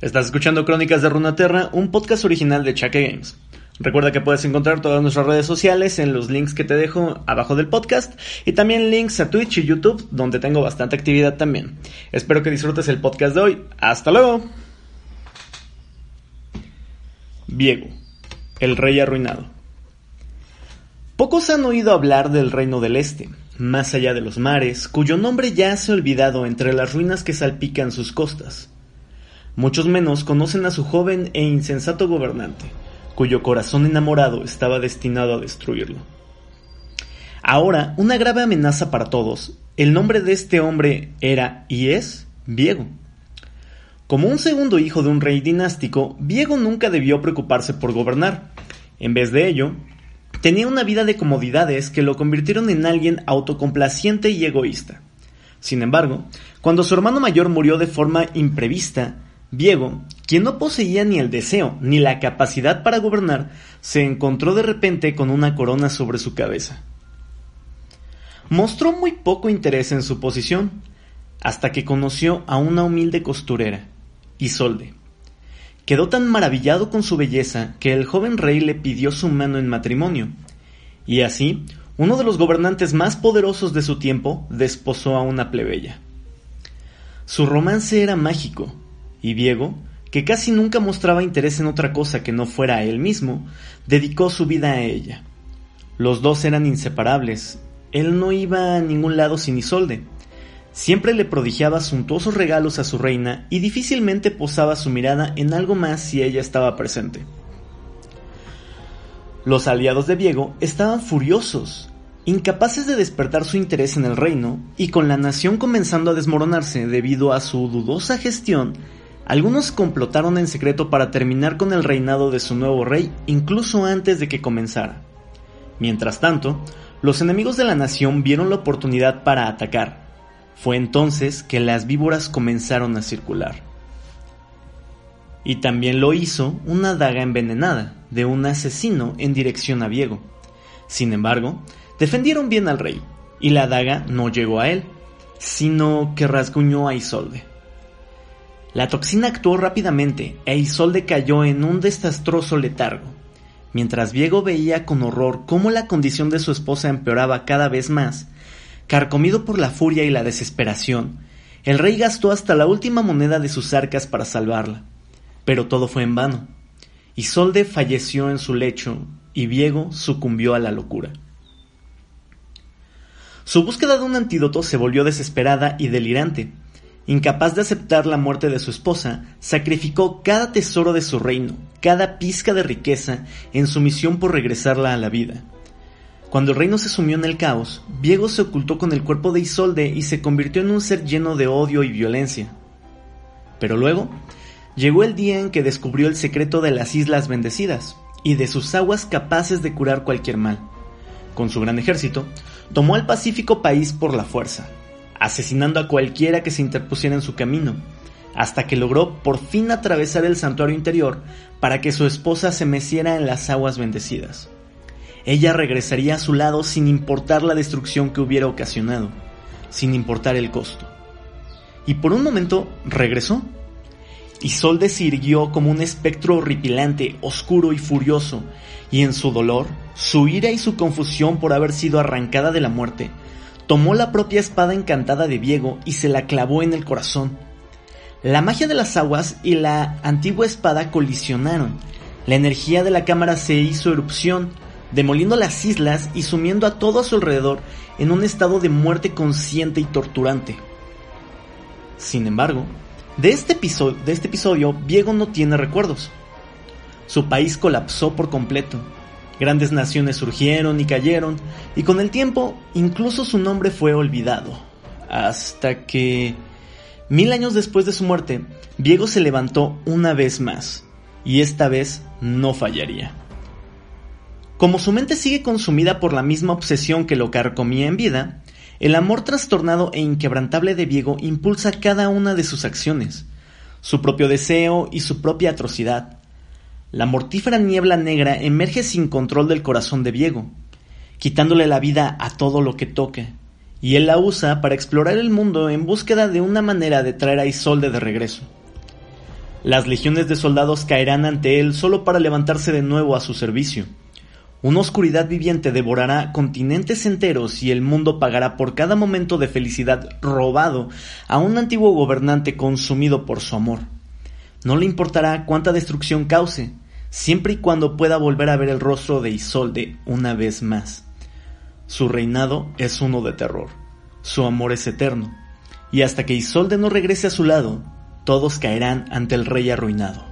Estás escuchando Crónicas de Runaterra, un podcast original de Chaque Games. Recuerda que puedes encontrar todas nuestras redes sociales en los links que te dejo abajo del podcast y también links a Twitch y YouTube donde tengo bastante actividad también. Espero que disfrutes el podcast de hoy. Hasta luego. Viego, el rey arruinado. Pocos han oído hablar del Reino del Este, más allá de los mares, cuyo nombre ya se ha olvidado entre las ruinas que salpican sus costas. Muchos menos conocen a su joven e insensato gobernante, cuyo corazón enamorado estaba destinado a destruirlo. Ahora, una grave amenaza para todos, el nombre de este hombre era y es Viego. Como un segundo hijo de un rey dinástico, Viego nunca debió preocuparse por gobernar. En vez de ello, tenía una vida de comodidades que lo convirtieron en alguien autocomplaciente y egoísta. Sin embargo, cuando su hermano mayor murió de forma imprevista, Viego, quien no poseía ni el deseo ni la capacidad para gobernar, se encontró de repente con una corona sobre su cabeza. Mostró muy poco interés en su posición, hasta que conoció a una humilde costurera, Isolde. Quedó tan maravillado con su belleza que el joven rey le pidió su mano en matrimonio, y así uno de los gobernantes más poderosos de su tiempo desposó a una plebeya. Su romance era mágico, y Diego, que casi nunca mostraba interés en otra cosa que no fuera él mismo, dedicó su vida a ella. Los dos eran inseparables. Él no iba a ningún lado sin Isolde. Siempre le prodigiaba suntuosos regalos a su reina y difícilmente posaba su mirada en algo más si ella estaba presente. Los aliados de Diego estaban furiosos, incapaces de despertar su interés en el reino, y con la nación comenzando a desmoronarse debido a su dudosa gestión, algunos complotaron en secreto para terminar con el reinado de su nuevo rey incluso antes de que comenzara. Mientras tanto, los enemigos de la nación vieron la oportunidad para atacar. Fue entonces que las víboras comenzaron a circular. Y también lo hizo una daga envenenada de un asesino en dirección a Viego. Sin embargo, defendieron bien al rey, y la daga no llegó a él, sino que rasguñó a Isolde. La toxina actuó rápidamente e Isolde cayó en un desastroso letargo. Mientras Diego veía con horror cómo la condición de su esposa empeoraba cada vez más, carcomido por la furia y la desesperación, el rey gastó hasta la última moneda de sus arcas para salvarla. Pero todo fue en vano. Isolde falleció en su lecho y Diego sucumbió a la locura. Su búsqueda de un antídoto se volvió desesperada y delirante, Incapaz de aceptar la muerte de su esposa, sacrificó cada tesoro de su reino, cada pizca de riqueza, en su misión por regresarla a la vida. Cuando el reino se sumió en el caos, Diego se ocultó con el cuerpo de Isolde y se convirtió en un ser lleno de odio y violencia. Pero luego, llegó el día en que descubrió el secreto de las Islas Bendecidas y de sus aguas capaces de curar cualquier mal. Con su gran ejército, tomó al pacífico país por la fuerza, asesinando a cualquiera que se interpusiera en su camino, hasta que logró por fin atravesar el santuario interior para que su esposa se meciera en las aguas bendecidas. Ella regresaría a su lado sin importar la destrucción que hubiera ocasionado, sin importar el costo. Y por un momento regresó. Isolde se irguió como un espectro horripilante, oscuro y furioso, y en su dolor, su ira y su confusión por haber sido arrancada de la muerte, tomó la propia espada encantada de Diego y se la clavó en el corazón. La magia de las aguas y la antigua espada colisionaron. La energía de la cámara se hizo erupción, demoliendo las islas y sumiendo a todo a su alrededor en un estado de muerte consciente y torturante. Sin embargo, de este episodio, de este episodio Diego no tiene recuerdos. Su país colapsó por completo Grandes naciones surgieron y cayeron, y con el tiempo incluso su nombre fue olvidado. Hasta que, mil años después de su muerte, Diego se levantó una vez más, y esta vez no fallaría. Como su mente sigue consumida por la misma obsesión que lo carcomía en vida, el amor trastornado e inquebrantable de Diego impulsa cada una de sus acciones, su propio deseo y su propia atrocidad, la mortífera niebla negra emerge sin control del corazón de Diego, quitándole la vida a todo lo que toque, y él la usa para explorar el mundo en búsqueda de una manera de traer a Isolde de regreso. Las legiones de soldados caerán ante él solo para levantarse de nuevo a su servicio. Una oscuridad viviente devorará continentes enteros y el mundo pagará por cada momento de felicidad robado a un antiguo gobernante consumido por su amor. No le importará cuánta destrucción cause, siempre y cuando pueda volver a ver el rostro de Isolde una vez más. Su reinado es uno de terror, su amor es eterno, y hasta que Isolde no regrese a su lado, todos caerán ante el rey arruinado.